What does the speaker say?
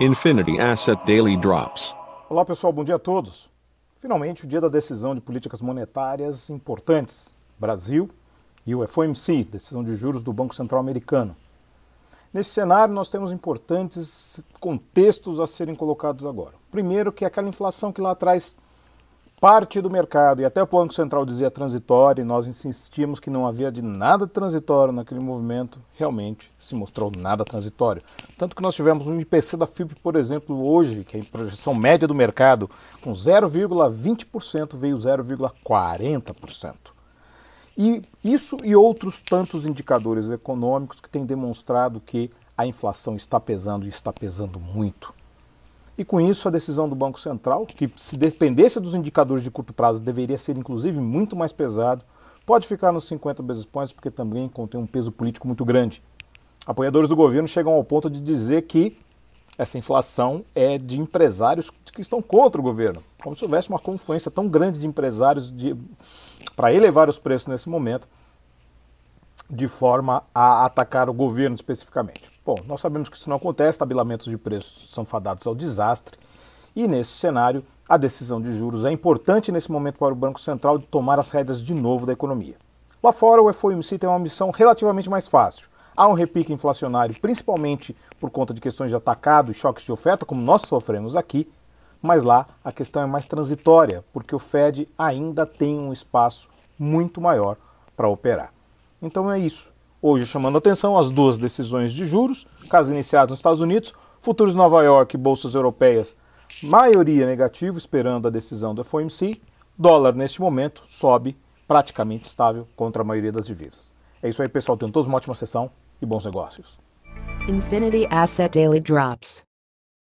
Infinity Asset Daily Drops. Olá pessoal, bom dia a todos. Finalmente o dia da decisão de políticas monetárias importantes. Brasil e o FOMC, decisão de juros do Banco Central Americano. Nesse cenário, nós temos importantes contextos a serem colocados agora. Primeiro, que é aquela inflação que lá atrás parte do mercado, e até o Banco Central dizia transitório, e nós insistimos que não havia de nada transitório naquele movimento, realmente se mostrou nada transitório. Tanto que nós tivemos um IPC da FIP, por exemplo, hoje, que é a projeção média do mercado, com 0,20% veio 0,40%. E isso e outros tantos indicadores econômicos que têm demonstrado que a inflação está pesando e está pesando muito. E com isso, a decisão do Banco Central, que se dependesse dos indicadores de curto prazo deveria ser inclusive muito mais pesado, pode ficar nos 50 basis points porque também contém um peso político muito grande. Apoiadores do governo chegam ao ponto de dizer que essa inflação é de empresários que estão contra o governo, como se houvesse uma confluência tão grande de empresários para elevar os preços nesse momento, de forma a atacar o governo especificamente. Bom, nós sabemos que isso não acontece, tabelamentos de preços são fadados ao desastre, e nesse cenário, a decisão de juros é importante nesse momento para o Banco Central de tomar as rédeas de novo da economia. Lá fora, o FOMC tem uma missão relativamente mais fácil. Há um repique inflacionário, principalmente por conta de questões de atacado e choques de oferta, como nós sofremos aqui, mas lá a questão é mais transitória, porque o Fed ainda tem um espaço muito maior para operar. Então é isso. Hoje chamando atenção as duas decisões de juros, caso iniciadas nos Estados Unidos, futuros Nova York e bolsas europeias, maioria negativo, esperando a decisão do FOMC. Dólar, neste momento, sobe praticamente estável contra a maioria das divisas. É isso aí, pessoal. Tenham todos uma ótima sessão e bons negócios. Infinity Asset Daily Drops.